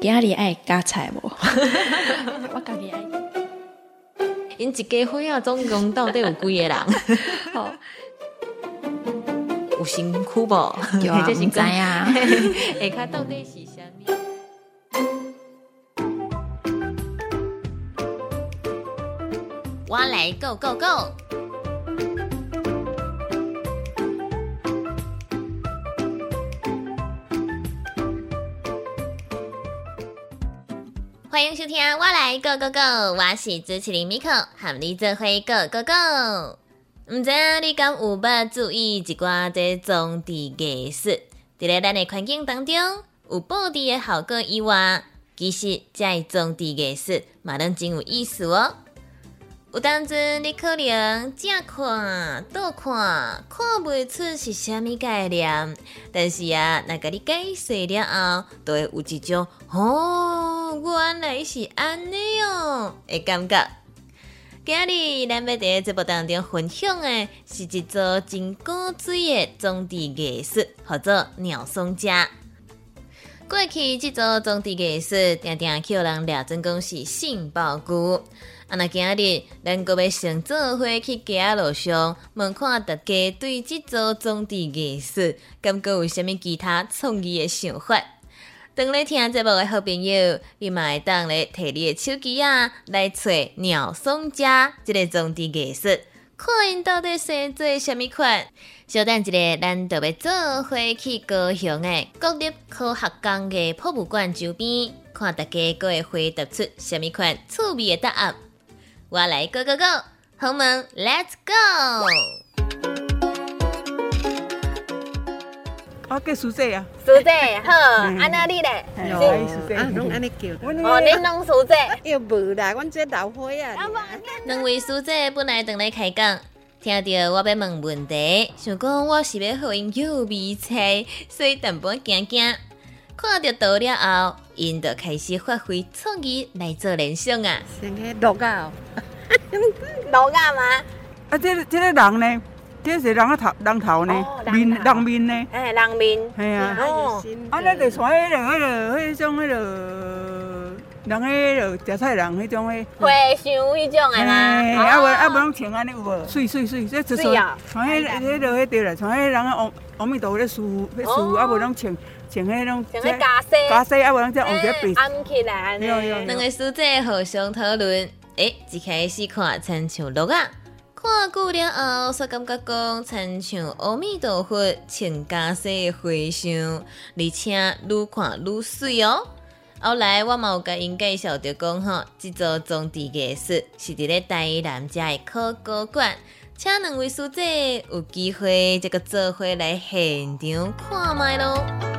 家里爱加菜无？我家己爱。因一家伙啊，总共到底有几个人？好，有辛苦无？有啊，这唔知啊。下卡到底是啥物？我来 Go Go Go！欢迎收听《我来 Go Go Go》，我是主持人 Miko，和你做伙 Go Go Go。毋知道你敢有捌注意一寡这种植艺术？伫咧咱的环境当中，有布置的效果以外，其实这种植艺术嘛，能真有意思哦。有当阵你可能正看、倒看，看袂出是虾米概念，但是啊，若甲你解释了后，都会有一种哦，原来是安尼哦的感觉。今日咱要伫节目当中分享的是一组真古锥的种地艺术，叫做鸟松家。过去这组种地艺术，常常叫人掠准讲是杏鲍菇。啊，那今日咱阁要先做伙去街仔路上，问看大家对即组种地艺术，感觉有啥物其他创意的想法？当咧听节目的好朋友，你嘛会当咧摕你的手机啊来找鸟松家即个种地艺术，看因到底生做啥物款。稍等一下，咱就要做伙去高雄的国立科学馆的博物馆周边，看大家阁会回答出啥物款趣味的答案。我来 Go Go Go，红门 Let's Go！我叫苏姐啊，苏姐好，安那你咧？有啊，苏姐，啊，拢安尼叫。哦，恁拢苏姐。又无啦，阮这老伙啊。两位师姐本来等来开讲，听到我要问问题，想讲我是要互因有味菜，所以淡薄惊惊。看到到了后，因就开始发挥创意来做联想啊。像个鹿啊，老干嘛？啊，这个这个人呢，这是人个头，人头呢面头人面呢，哎，人面。系啊，哦啊，咱就穿迄个迄个迄种迄个人迄个食菜人迄种迄。花香迄种的吗？嘿啊无啊无，拢穿安尼有无？水水水，这穿迄迄落迄对啦，穿迄人个阿阿弥陀佛咧梳咧梳，啊无拢穿穿迄种像个咖啡。加西，啊无拢再往这背。暗起来两个师姐互相讨论，诶，一开始看亲像鹿啊，看久了后，煞感觉讲亲像阿弥陀佛穿加西的花香，而且愈看愈水哦。后来我嘛有甲因介绍着讲吼，即座宗地艺术是伫咧台南遮的考古馆，请两位师姐有机会这个做伙来现场看卖咯。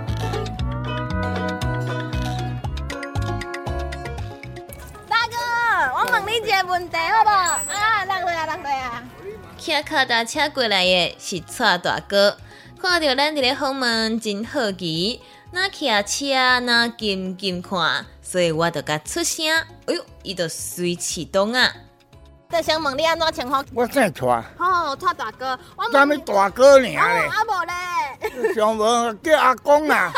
骑脚踏车过来的是蔡大哥，看到咱伫咧访问真好奇，那骑车那近近看，所以我就甲出声，哎哟，伊就随启动啊！就想问你安怎称呼？我姓蔡，哦，蔡大哥，我啥物问你，大哥尔哦，咧？啊无咧，上无叫阿公啦，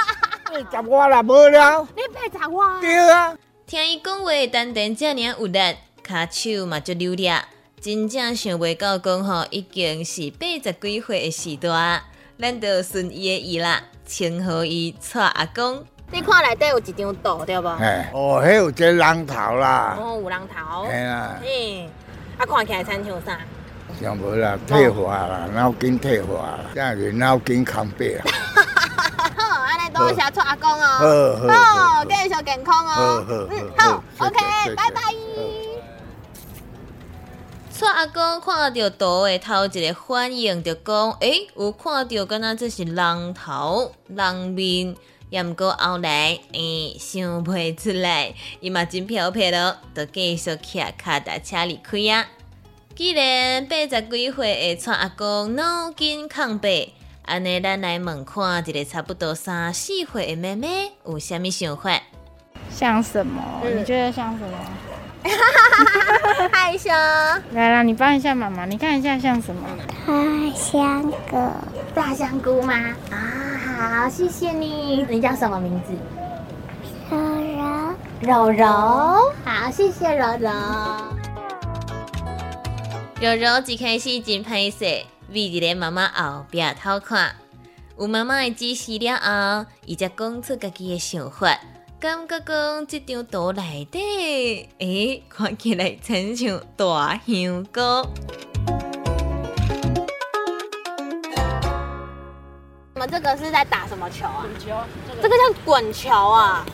八十我啦无了，你八十我，对啊，听伊讲话，单单遮尔有力，骹手嘛足溜咧，真正想袂到讲吼，已经是八十几岁的时代，咱就顺伊的意啦，称呼伊蔡阿公。你看内底有一张图对无？哎，哦，迄有一个人头啦，哦，有人头，嘿啦，嘿，啊看起来亲像啥？像无啦，退化啦，脑筋退化啦，真是脑筋空白啊，好，安尼多谢蔡阿公好哦。好好，好，继续健康哦。好嗯，好，OK，拜拜。蔡阿公看到图的头一个反应就讲：诶、有看到敢若这是人头、人面，也毋过后来，诶、想袂出来，伊嘛真漂泊咯，就继续骑脚踏车离开啊。既然八十几岁的蔡阿公脑筋空白，安尼咱来问看一个差不多三四岁的妹妹有啥物想法？像什么？嗯你觉得像什么？害羞，来啦，你帮一下妈妈，你看一下像什么？大香菇吗？啊，好，谢谢你。你叫什么名字？柔柔。柔柔。好，谢谢柔柔。柔柔一开始真歹势，围伫咧妈妈后壁偷看。有妈妈的指示了后，伊才讲出家己的想法，感觉讲即张图内底，诶、看起来亲像大香菇。我们这个是在打什么球啊？滚球，这个叫滚球啊。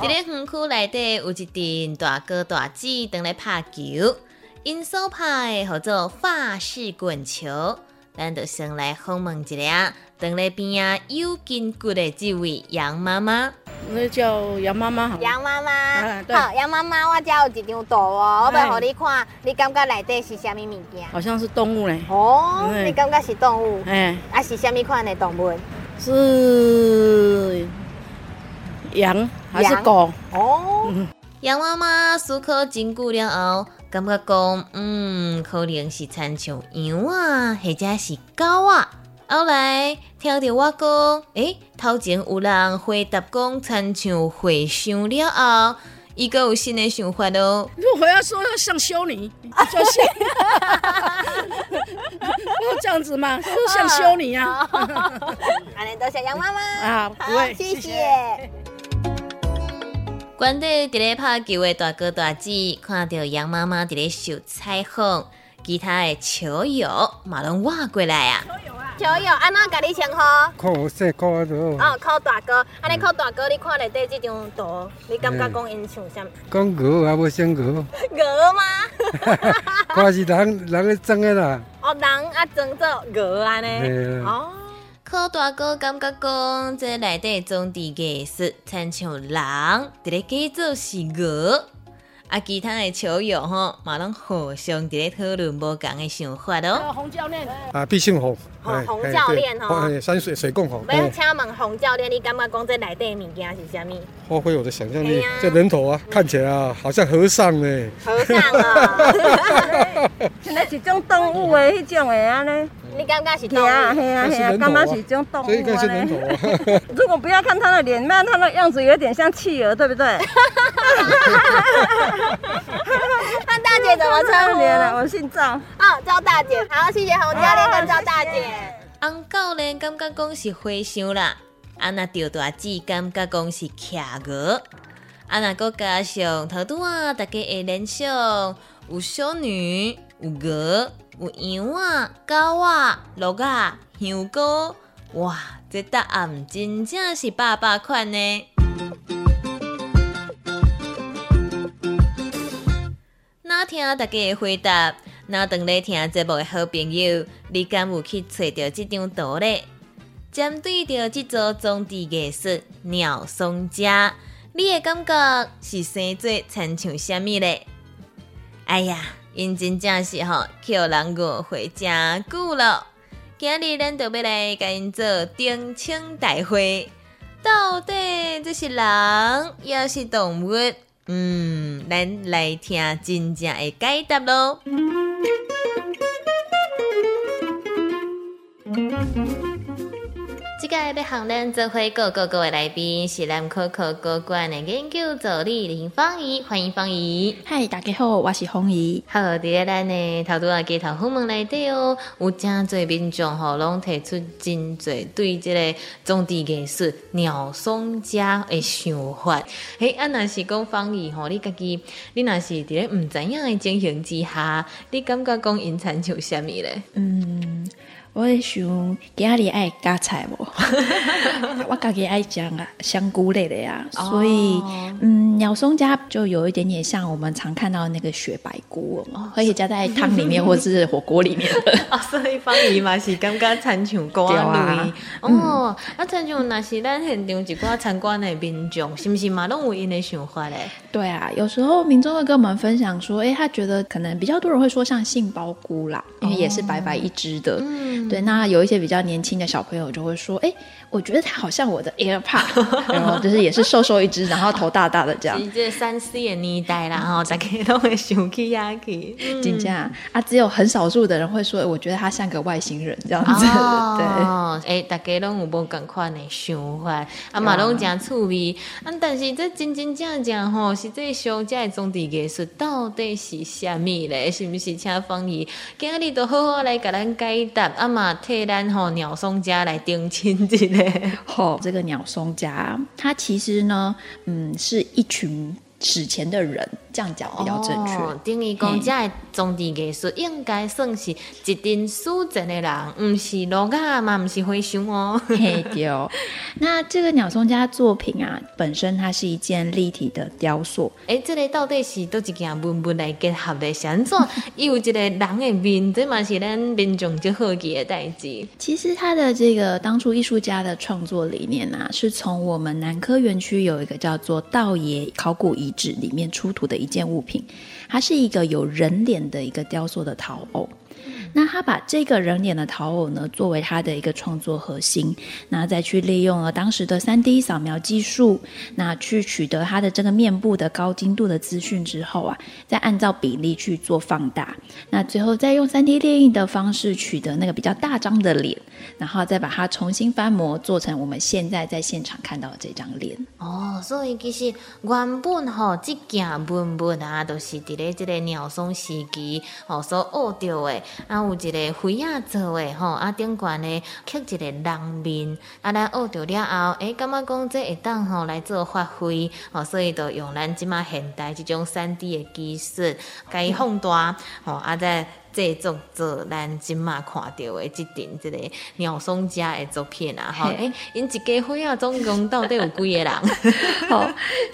伫咧园区内底有一阵大哥大姐等来拍球，因所拍的叫做法式滚球。咱就先来访问一下，等咧边啊有筋骨的这位杨妈妈。那叫杨妈妈好。杨妈妈，啊好，杨妈妈，我家有一张图哦，我要互你看，你感觉内底是啥物物件？好像是动物嘞。哦，你感觉是动物，哎，啊是啥物款的动物？是羊还是狗？哦，杨妈妈思考真久了后，感觉讲，嗯，可能是亲像羊啊，或者是狗啊。后来听到我讲，诶，头前有人回答讲亲像回想了后，伊个有新的想法咯。如果要说要像修女，就是要这样子嘛，就是像修女啊。安尼多谢杨妈妈啊不谢谢谢。关底伫咧拍球的大哥大姐看到杨妈妈伫咧受采访，其他的球友嘛拢挖过来啊。小友，安怎甲你称呼？看我细个啊都，哦，靠大哥，安尼靠大哥，你看内底这张图，你感觉讲因像啥？讲鹅还无像鹅，鹅吗？看是人人咧装的啦。哦，人啊装作鹅安尼。哦，靠大哥感觉讲，这内底种地艺术亲像人伫咧假做是鹅，啊，其他的球友吼嘛拢互相伫咧讨论无共的想法哦。洪教练，啊，必胜红，哦洪教练哦哎，山水水共红，要请问洪教练，你感觉讲这内底的物件是啥物？发挥我的想象力。这人头啊，看起来啊，好像和尚呢。和尚啊，现在是种动物的迄种的安尼，你感觉是动对啊，物？嘿啊嘿啊，那是啊感觉是种动物这应该是人。头啊。如果不要看他的脸，那他的样子有点像企鹅，对不对？那大姐怎么称呼？脸了，我姓赵。哦，赵大姐。好，谢谢洪教练跟赵大姐。翁教练感觉讲是灰熊啦，啊那赵大姐感觉讲是企鹅，啊那搁加上头拄啊，大家会联想有小女、有鹅、有羊啊、狗啊、鹿啊、香菇，哇，这答案真正是百百款呢。那听大家的回答，那当咧听节目的好朋友，你敢有去找到这张图呢？针对着这组种地艺术鸟松家，你的感觉是生做亲像虾米呢？哎呀，因真正是吼，叫人误会真久了。今日咱就要来甲因做定称大会，到底这是人也是动物？嗯，咱来听真正的解答咯。即个要向咱做伙各个各位来宾是南科科高馆的研究助理林芳怡，欢迎芳怡。嗨，大家好，我是芳怡。好，伫咧咱的头拄啊街头访问内底哦，有真侪民众吼，拢提出真侪对即个种地艺术鸟松家的想法。嘿，啊，若是讲芳怡吼，你家己，你若是伫咧毋知影的情形之下，你感觉讲因参像啥物咧？嗯，我也想今日爱加菜无？我家己爱讲啊香菇类的呀，所以嗯，鸟松家就有一点点像我们常看到的那个雪白菇哦，可以加在汤里面或是火锅里面的。啊，所以方言嘛是感觉参像歌对啊类。哦，啊，参像那是咱现场一寡参观的民众，是不是嘛拢有因的想法嘞？对啊，有时候民众会跟我们分享说，诶，他觉得可能比较多人会说像杏鲍菇啦，因为也是白白一只的。嗯对，那有一些比较年轻的小朋友就会说，哎，我觉得他好像我的 AirPod，然后就是也是瘦瘦一只，然后头大大的这样。这三 C 的年代啦，吼，大家都会想起呀去。真正啊，只有很少数的人会说，我觉得他像个外星人这样子。哦，哎，大家拢有无共款的想法，啊嘛拢真趣味。啊，但是这真真正正吼，实际上这种地艺术到底是虾米咧？是不是请方姨今日都好好来给咱解答，啊嘛替咱吼鸟松家来定亲一下。吼，这个鸟松家，它其实呢，嗯，是一群史前的人。这样讲比较正确。等于讲，这个种地艺术应该算是一定素质的人，唔是罗家嘛，唔是灰熊哦。嘿，对。那这个鸟松家作品啊，本身它是一件立体的雕塑。哎，这个到底是都一件文物来结合的？像怎 有一个人的面，这嘛是咱民众就好奇的代志。其实他的这个当初艺术家的创作理念啊，是从我们南科园区有一个叫做道爷考古遗纸里面出土的。一件物品，它是一个有人脸的一个雕塑的陶偶。那他把这个人脸的陶偶呢，作为他的一个创作核心，那再去利用了当时的三 D 扫描技术，那去取得他的这个面部的高精度的资讯之后啊，再按照比例去做放大，那最后再用三 D 列印的方式取得那个比较大张的脸，然后再把它重新翻模，做成我们现在在现场看到的这张脸。哦，所以其实原本吼这件文物啊，都是伫咧这个鸟松时期哦所学到的啊。有一个灰啊做的吼，啊顶悬咧刻一个人面，啊咱学着了后，诶，感觉讲这会当吼来做发挥，吼，所以就用咱即马现代即种三 D 的技术，伊放大，吼，啊再制作做咱即马看到的即顶即个鸟松家的作品啊，吼，诶，因一家伙啊总共到底有几个人？吼，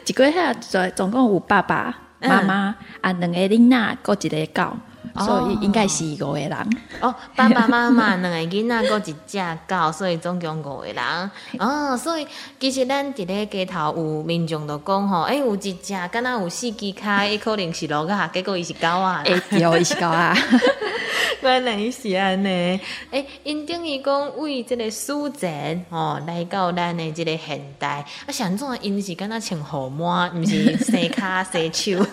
一家伙总总共有爸爸妈妈啊，两个囡仔，搁一个狗。所以应该是五个人哦，爸爸妈妈两个囡仔，搁一只狗，所以总共五个人哦。所以其实咱伫咧街头有民众都讲吼，诶，有一只敢若有四只脚，伊可能是鹿啊，结果伊是狗啊，诶，对，伊是狗啊。原来是安尼，诶，因等于讲为即个书展吼，来到咱的即个现代，啊，想怎因是敢若穿号码，毋是洗骹洗手。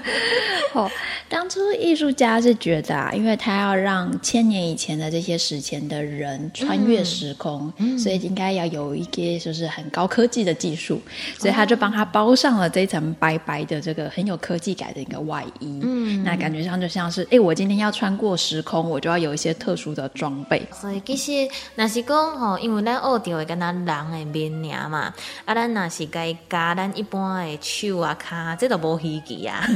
哦，当初艺术家是觉得啊，因为他要让千年以前的这些史前的人穿越时空，所以应该要有一些就是很高科技的技术，所以他就帮他包上了这层白白的这个很有科技感的一个外衣。嗯，那感觉上就像是，哎，我今天要穿过时。空我就要有一些特殊的装备，所以其实那是讲吼，因为咱学到的跟咱人的面脸嘛，啊，咱那是该加咱一般的手啊、脚，这都无稀奇啊，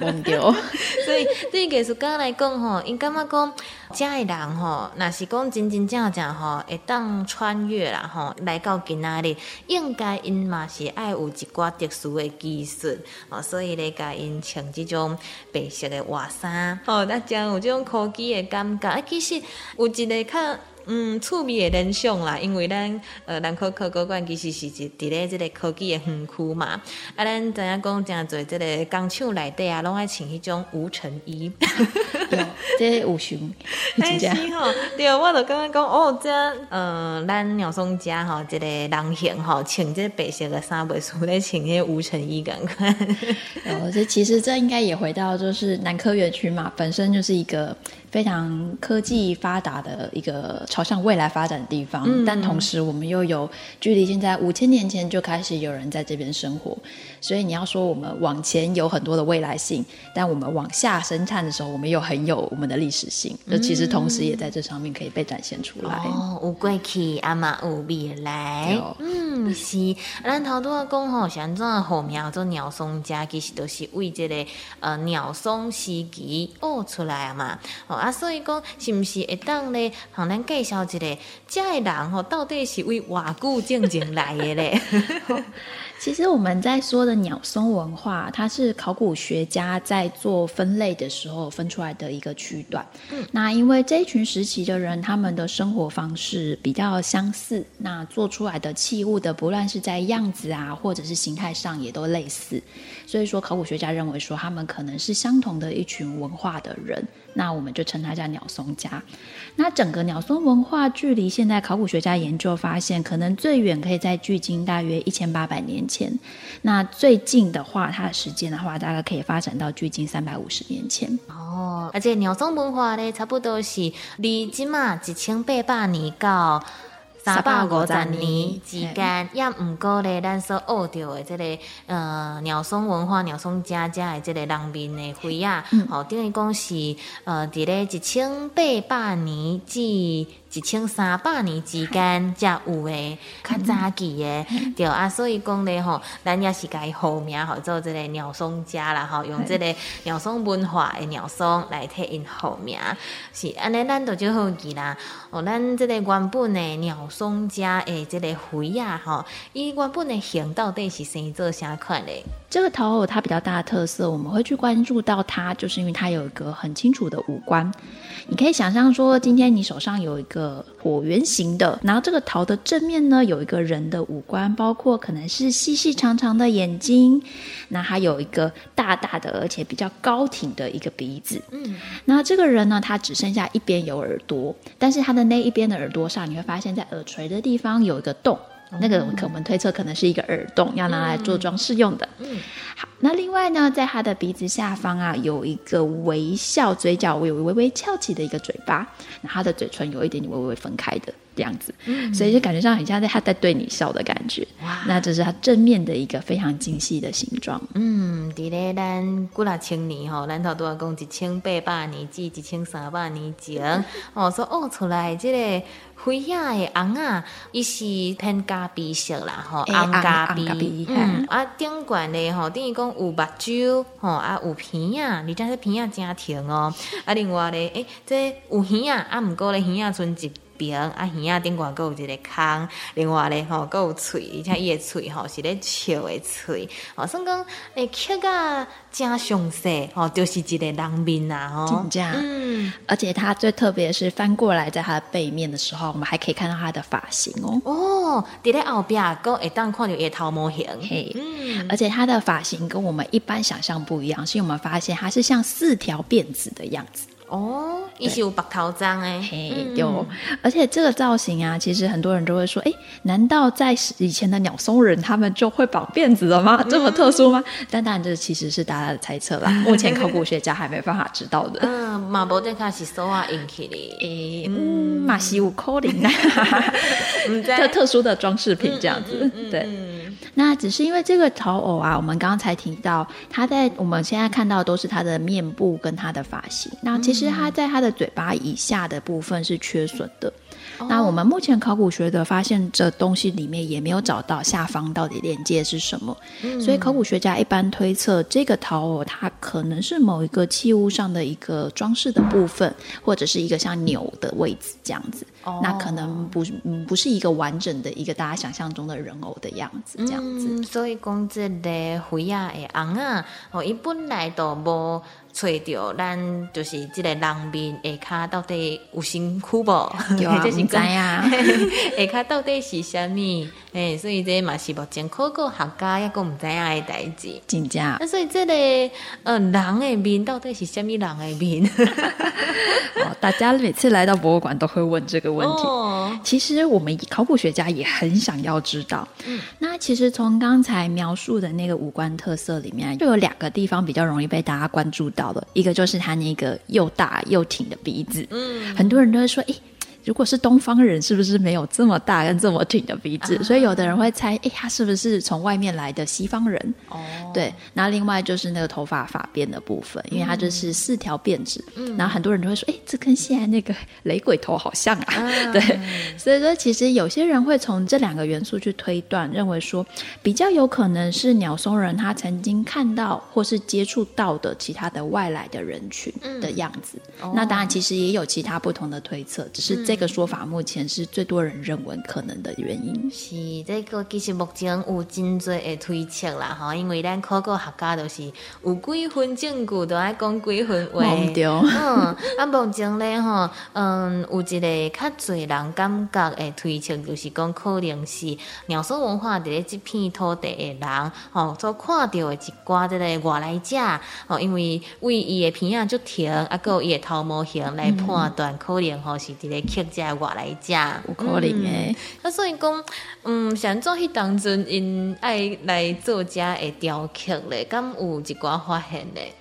忘掉。所以对艺术家来讲吼，因感觉讲，遮的人吼，若是讲真真正正吼，会当穿越啦吼，来到今仔日，应该因嘛是爱有一寡特殊的技术哦，所以咧甲因穿即种白色诶外衫，吼，那将有这种科。技诶感觉，啊，其实有一个较嗯趣味的联想啦，因为咱呃南科科高馆其实是一伫咧即个科技的园区嘛，啊，咱知影讲诚侪即个工厂内底啊，拢爱穿迄种无尘衣，这有熊，真是吼，对，我就感觉讲哦，这呃咱鸟松家吼，即个人形吼，穿这白色的衫，袂输咧穿迄无尘衣感觉。哦，这其实这应该也回到就是南科园区嘛，本身就是一个。非常科技发达的一个朝向未来发展的地方，但同时我们又有距离现在五千年前就开始有人在这边生活，所以你要说我们往前有很多的未来性，但我们往下生产的时候，我们又很有我们的历史性，这其实同时也在这上面可以被展现出来。哦，有过去阿妈有未来，嗯，是。咱头拄啊讲吼，像这后面叫做鸟松家，其实都是为这个呃鸟松时期哦出来啊嘛。啊，所以讲是毋是会当咧，互咱介介绍一个，这个人吼到底是为偌久正经来的嘞？其实我们在说的鸟松文化，它是考古学家在做分类的时候分出来的一个区段。嗯，那因为这一群时期的人，他们的生活方式比较相似，那做出来的器物的，不论是在样子啊，或者是形态上，也都类似。所以说，考古学家认为说，他们可能是相同的一群文化的人。那我们就称它叫鸟松家。那整个鸟松文化距离现在考古学家研究发现，可能最远可以在距今大约一千八百年前。那最近的话，它的时间的话，大概可以发展到距今三百五十年前。哦，而且鸟松文化呢，差不多是离今嘛一千八百年到。三百五十年之间，也毋过咧，咱所学着的这个呃鸟松文化、鸟松家家的即个人民的会啊，吼，等于讲是呃，伫咧一千八百年至。一千三百年之间才有诶，较早期诶，对啊，所以讲咧吼，咱也是伊好名吼做这个鸟松家啦吼，用这个鸟松文化诶鸟松来替因好名，是安尼，咱都就好记啦。哦，咱这个原本诶鸟松家诶这个灰啊吼，伊原本诶形到底是生做啥款咧？这个陶偶它比较大的特色，我们会去关注到它，就是因为它有一个很清楚的五官。你可以想象说，今天你手上有一个椭圆形的，然后这个桃的正面呢有一个人的五官，包括可能是细细长长的眼睛，那还有一个大大的而且比较高挺的一个鼻子。嗯，那这个人呢，他只剩下一边有耳朵，但是他的那一边的耳朵上，你会发现在耳垂的地方有一个洞。那个可我们推测可能是一个耳洞，要拿来做装饰用的。嗯，好，那另外呢，在他的鼻子下方啊，有一个微笑，嘴角微微微微翘起的一个嘴巴，那他的嘴唇有一点点微微分开的这样子，所以就感觉上很像在他在对你笑的感觉。哇，那这是他正面的一个非常精细的形状。嗯，伫咧咱几若千年吼，咱头拄啊讲一千八百年至一千三百年前，哦，说哦出来这个。灰呀的红啊，伊是偏咖啡色啦，吼，红咖啡，嗯，啊，顶悬的吼，等于讲有目睭，吼，啊，有鼻啊，而且这鼻啊真挺哦，啊，另外咧，诶，这有耳啊，啊，毋过咧耳啊剩一。边啊，耳啊顶管佫有一个空，另外咧吼，佫有喙，而且伊的喙吼是咧笑的喙，吼，算讲诶，刻啊真详细，吼，就是一个人面啊，吼，真正，嗯，而且它最特别是翻过来，在它的背面的时候，我们还可以看到它的发型哦，哦，伫咧后壁佫会当看到伊的头毛型，嘿，嗯，而且它的发型跟我们一般想象不一样，是因为我们发现它是像四条辫子的样子。哦，伊是有白头章哎，嘿，有，而且这个造型啊，其实很多人都会说，哎，难道在以前的鸟松人他们就会绑辫子了吗？这么特殊吗？但当然，这其实是大家的猜测啦，目前考古学家还没办法知道的。嗯，马博这卡是手啊引起的，诶，嗯，马西五扣零呢，特 特殊的装饰品这样子，对。那只是因为这个头偶啊，我们刚刚才提到，它在我们现在看到都是它的面部跟它的发型。那其实它在它的嘴巴以下的部分是缺损的。那我们目前考古学的发现，这东西里面也没有找到下方到底连接是什么，所以考古学家一般推测这个陶偶它可能是某一个器物上的一个装饰的部分，或者是一个像钮的位置这样子。那可能不嗯不是一个完整的一个大家想象中的人偶的样子这样子。所以讲这个灰啊、的红啊，哦，伊本来都无。揣着咱就是即个人面下骹到底有辛苦无？有啊，是知啊。下骹 到底是虾米？诶，所以这嘛是目前考古学家也个毋知影诶代志。真正。那所以这个呃人诶面到底是虾米人诶面？哦，大家每次来到博物馆都会问这个问题。哦。其实我们考古学家也很想要知道。嗯。那其实从刚才描述的那个五官特色里面，就有两个地方比较容易被大家关注到。一个就是他那个又大又挺的鼻子，嗯，很多人都会说，哎。如果是东方人，是不是没有这么大跟这么挺的鼻子？所以有的人会猜，哎，他是不是从外面来的西方人？哦，对。那另外就是那个头发发辫的部分，因为它就是四条辫子。嗯。然后很多人就会说，哎，这跟现在那个雷鬼头好像啊。对。所以说，其实有些人会从这两个元素去推断，认为说比较有可能是鸟松人他曾经看到或是接触到的其他的外来的人群的样子。那当然，其实也有其他不同的推测，只是这。个说法目前是最多人认为可能的原因。是这个其实目前有真多的推测啦吼，因为咱考古学家都是有几分证据，都爱讲几分话。嗯，啊，目前咧吼，嗯，有一个较侪人感觉的推测，就是讲可能是鸟松文化伫咧即片土地的人，吼、所看到的一寡即个外来者，吼、因为为伊的片仔足长，啊，佮有伊的头毛型来判断，可能吼是伫咧刻遮的外来食。有可能诶，啊，所以讲，嗯，像做迄当阵，因爱来做遮的雕刻咧，敢有一寡发现咧。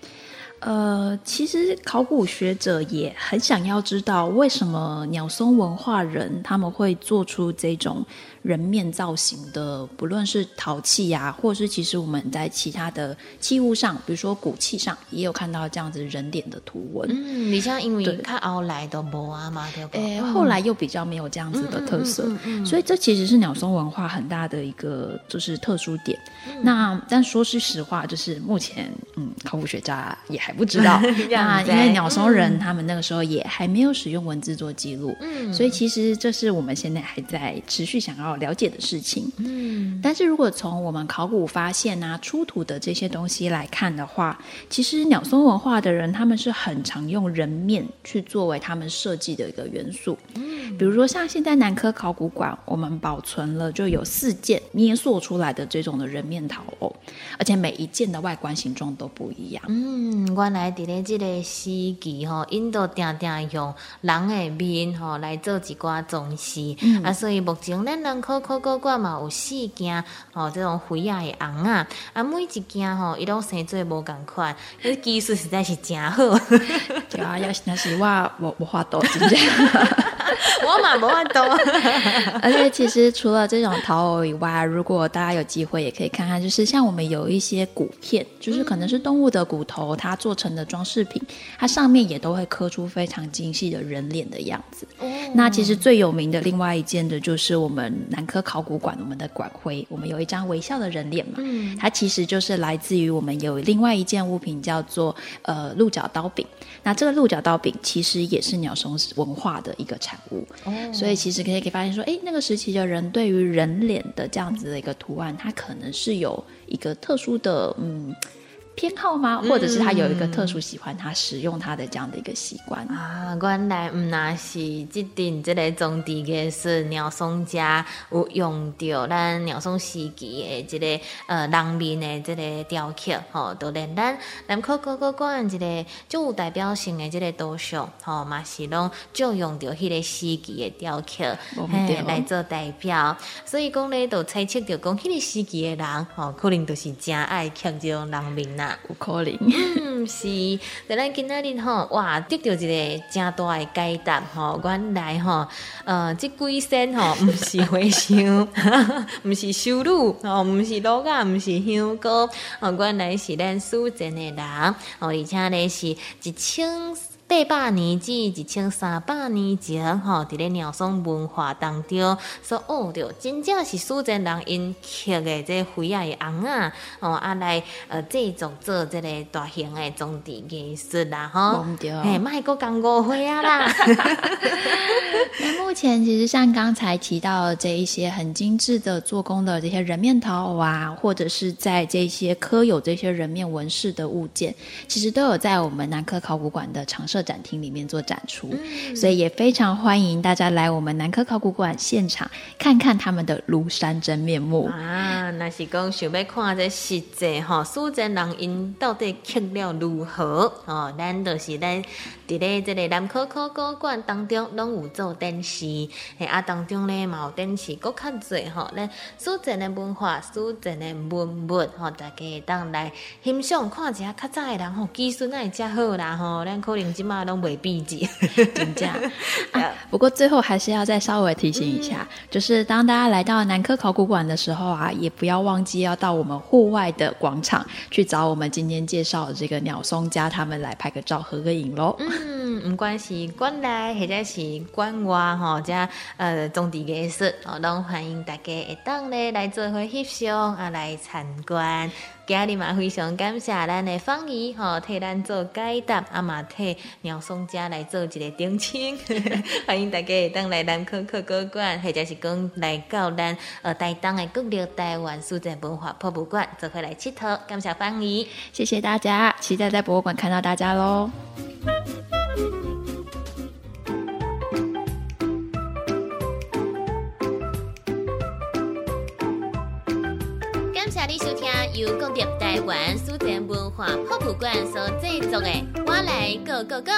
呃，其实考古学者也很想要知道，为什么鸟松文化人他们会做出这种人面造型的，不论是陶器呀、或是其实我们在其他的器物上，比如说骨器上，也有看到这样子人脸的图文。嗯，你像因为对较后来的无啊嘛，对不？诶，后来又比较没有这样子的特色，嗯嗯嗯嗯所以这其实是鸟松文化很大的一个就是特殊点。嗯那但说句实话，就是目前嗯，考古学家也还不知道。那样因为鸟松人他们那个时候也还没有使用文字做记录，嗯所以其实这是我们现在还在持续想要了解的事情。嗯但是如果从我们考古发现啊出土的这些东西来看的话，其实鸟松文化的人他们是很常用人面去作为他们设计的一个元素。嗯比如说像现在南科考古馆，我们保存了就有四件捏塑出来的这种的人面陶偶，而且每一件的外观形状都不一样。嗯，原来伫咧即个史记吼，因都定定用人的面吼来做一寡装饰，啊，所以目前咱人考考古馆嘛有四件哦，这种灰啊的红啊，啊每一件吼伊拢生做无共款，迄技术实在是真好，对啊，要那是我我我画豆真这样。我嘛无法度。而且其实除了这种陶偶以外，如果大家有机会也可以看看，就是像我们有一些骨片，就是可能是动物的骨头，它做成的装饰品，它上面也都会刻出非常精细的人脸的样子。那其实最有名的另外一件的就是我们南科考古馆我们的馆徽，我们有一张微笑的人脸嘛，它其实就是来自于我们有另外一件物品叫做呃鹿角刀柄。那这个鹿角刀柄其实也是鸟松文化的一个产物。所以其实可以可以发现说，哎，那个时期的人对于人脸的这样子的一个图案，它可能是有一个特殊的嗯偏好吗？或者是他有一个特殊喜欢他使用他的这样的一个习惯？啊，原来毋那是即阵即个装置艺术鸟松家有用到咱鸟松时期的即、个呃人面的即个雕刻，吼、都连咱南科考古馆一个最有代表性的即个图像，吼、嘛是拢就用到迄个时期的雕刻，来做代表。所以讲咧，就猜测着讲，迄个时期的人，吼、可能就是真爱刻这种人面有可能，嗯，是，在咱今仔日吼，哇，得到一个真大的解答吼，原来吼，呃，即几仙吼，毋是和尚，毋是修女，吼，毋是罗啊，毋是香菇，哦，原来是咱苏镇的人，哦，而且咧是一千。八百年至一千三百年前，吼，伫咧鸟松文化当中所学着，真正是苏镇人因刻的这灰啊的红啊，哦，啊来呃制作做这个大型的装置艺术啦，吼。忘，掉。嘿，莫搁讲误会啊啦，那目前其实像刚才提到的这一些很精致的做工的这些人面陶偶啊，或者是在这些刻有这些人面纹饰的物件，其实都有在我们南科考古馆的常设展厅里面做展出，所以也非常欢迎大家来我们南科考古馆现场看看他们的庐山真面目。啊，那是讲想要看这实际吼，苏镇人因到底刻了如何？哦，咱就是咱伫咧即个南科考古馆当中拢有做展示，嘿啊当中咧嘛有展示搁较侪吼，咱苏镇的文化、苏镇的文物吼，大家会当来欣赏看一下较早的人吼，技术哪会遮好啦吼，咱可能即马拢袂比之。真这样 啊。不过最后还是要再稍微提醒一下，就是当大家来到南科考古馆的时候啊，也不要忘记要到我们户外的广场去找我们今天介绍的这个鸟松家他们来拍个照、合个影喽。嗯，嗯，不管是馆内或者是馆外吼，这呃种地艺术，哦，拢欢迎大家会当咧来做伙翕相啊，来参观。今日嘛非常感谢咱的方姨吼，替咱做解答，啊嘛替鸟松家来做一个澄清。欢迎大家当来南科科高馆，或者是讲来到咱呃台东的国立台湾书展文化博物馆，做伙来佚佗。感谢方姨，谢谢大家，期待在博物馆看到大家喽。谢你收听由国立台湾书展文化博物馆所制作的《我来 Go Go Go》。